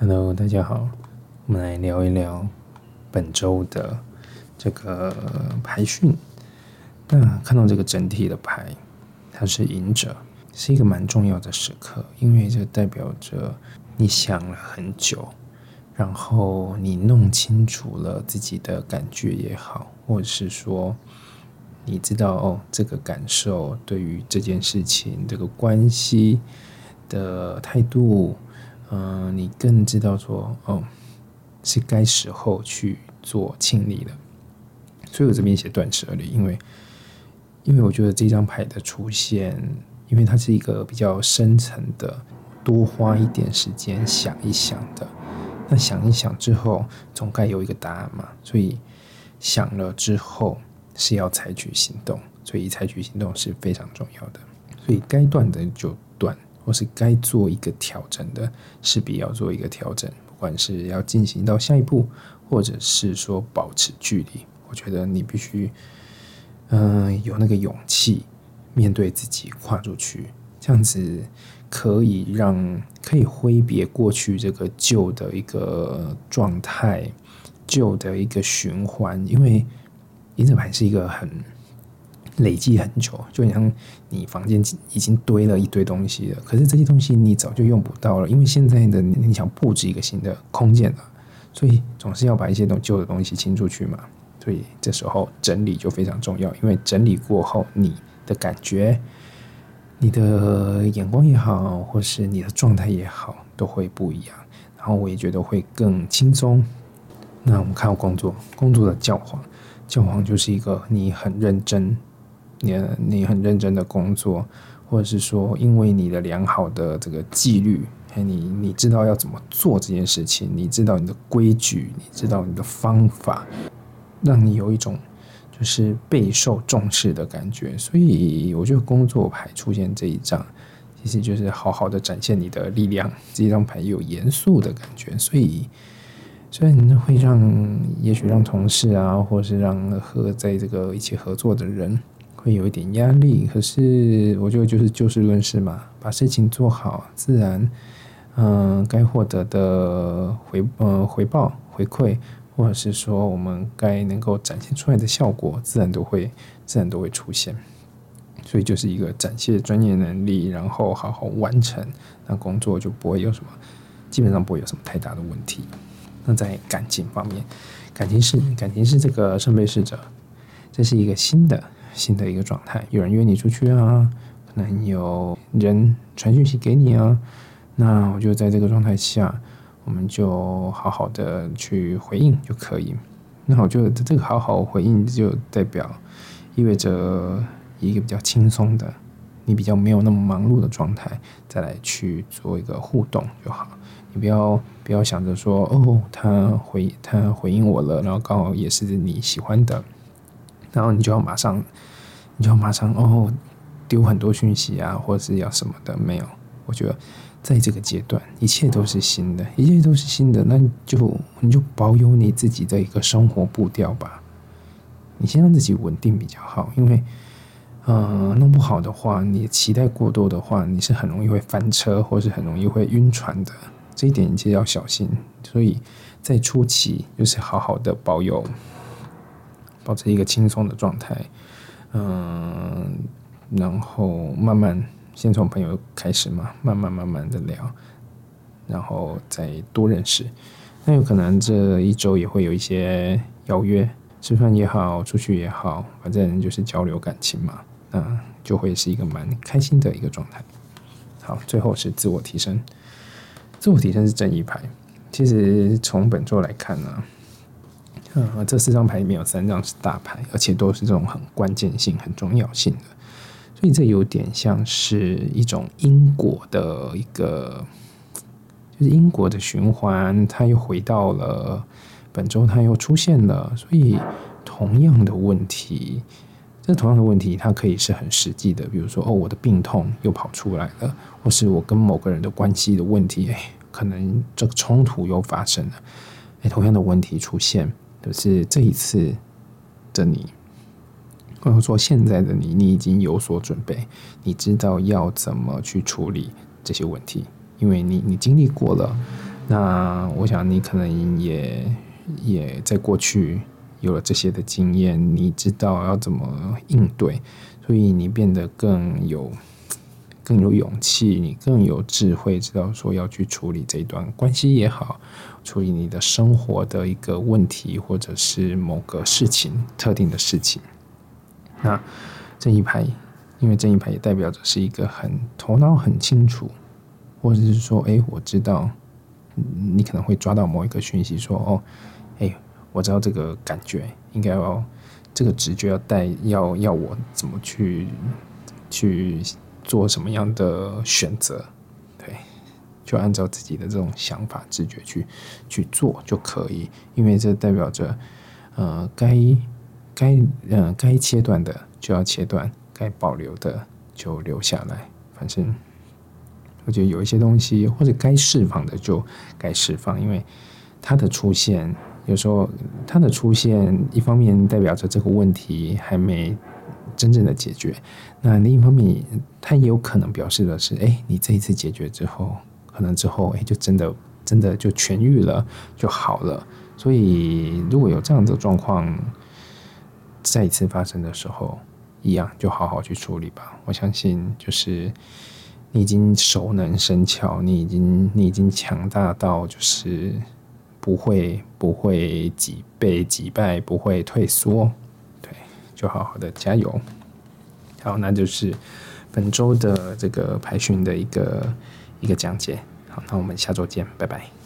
Hello，大家好，我们来聊一聊本周的这个牌讯。那看到这个整体的牌，它是赢者，是一个蛮重要的时刻，因为这代表着你想了很久，然后你弄清楚了自己的感觉也好，或者是说你知道哦，这个感受对于这件事情这个关系的态度。嗯，你更知道说，哦，是该时候去做清理了。所以我这边写断舍离，因为，因为我觉得这张牌的出现，因为它是一个比较深层的，多花一点时间想一想的。那想一想之后，总该有一个答案嘛。所以想了之后是要采取行动，所以采取行动是非常重要的。所以该断的就。或是该做一个调整的，势必要做一个调整。不管是要进行到下一步，或者是说保持距离，我觉得你必须，嗯，有那个勇气面对自己，跨出去，这样子可以让可以挥别过去这个旧的一个状态，旧的一个循环。因为银子牌是一个很。累积很久，就像你房间已经堆了一堆东西了，可是这些东西你早就用不到了，因为现在的你想布置一个新的空间了，所以总是要把一些东旧的东西清出去嘛。所以这时候整理就非常重要，因为整理过后，你的感觉、你的眼光也好，或是你的状态也好，都会不一样。然后我也觉得会更轻松。那我们看到工作，工作的教皇，教皇就是一个你很认真。你你很认真的工作，或者是说，因为你的良好的这个纪律，你你知道要怎么做这件事情，你知道你的规矩，你知道你的方法，让你有一种就是备受重视的感觉。所以我觉得工作牌出现这一张，其实就是好好的展现你的力量。这张牌有严肃的感觉，所以虽然会让也许让同事啊，或是让和在这个一起合作的人。会有一点压力，可是我觉得就是就事论事嘛，把事情做好，自然，嗯，该获得的回呃回报回馈，或者是说我们该能够展现出来的效果，自然都会自然都会出现。所以就是一个展现专业能力，然后好好完成，那工作就不会有什么，基本上不会有什么太大的问题。那在感情方面，感情是感情是这个圣杯侍者，这是一个新的。新的一个状态，有人约你出去啊，可能有人传讯息给你啊，那我就在这个状态下，我们就好好的去回应就可以。那我觉得这个好好回应就代表意味着一个比较轻松的，你比较没有那么忙碌的状态，再来去做一个互动就好。你不要不要想着说哦，他回他回应我了，然后刚好也是你喜欢的。然后你就要马上，你就要马上哦，丢很多讯息啊，或者是要什么的？没有，我觉得在这个阶段，一切都是新的，一切都是新的，那就你就保有你自己的一个生活步调吧。你先让自己稳定比较好，因为，呃，弄不好的话，你期待过多的话，你是很容易会翻车，或是很容易会晕船的。这一点你就要小心。所以在初期，就是好好的保有。保持一个轻松的状态，嗯，然后慢慢先从朋友开始嘛，慢慢慢慢的聊，然后再多认识。那有可能这一周也会有一些邀约，吃饭也好，出去也好，反正就是交流感情嘛，那就会是一个蛮开心的一个状态。好，最后是自我提升，自我提升是正义牌。其实从本周来看呢。嗯，这四张牌里面有三张是大牌，而且都是这种很关键性、很重要性的，所以这有点像是一种因果的一个，就是因果的循环，它又回到了本周，它又出现了，所以同样的问题，这同样的问题，它可以是很实际的，比如说哦，我的病痛又跑出来了，或是我跟某个人的关系的问题，哎，可能这个冲突又发生了，哎，同样的问题出现。可是这一次的你，或者说现在的你，你已经有所准备，你知道要怎么去处理这些问题，因为你你经历过了，那我想你可能也也在过去有了这些的经验，你知道要怎么应对，所以你变得更有更有勇气，你更有智慧，知道说要去处理这一段关系也好，处理你的生活的一个问题，或者是某个事情特定的事情。那这一排，因为这一排也代表着是一个很头脑很清楚，或者是说，哎，我知道。你可能会抓到某一个讯息，说哦，哎，我知道这个感觉应该要这个直觉要带要要我怎么去去做什么样的选择，对，就按照自己的这种想法直觉去去做就可以，因为这代表着呃该该呃该切断的就要切断，该保留的就留下来，反正。我觉得有一些东西，或者该释放的就该释放，因为它的出现，有时候它的出现，一方面代表着这个问题还没真正的解决，那另一方面，它也有可能表示的是，哎，你这一次解决之后，可能之后，哎，就真的真的就痊愈了，就好了。所以，如果有这样的状况再一次发生的时候，一样就好好去处理吧。我相信，就是。你已经熟能生巧，你已经你已经强大到就是不会不会几被击败，不会退缩，就好好的加油。好，那就是本周的这个排训的一个一个讲解。好，那我们下周见，拜拜。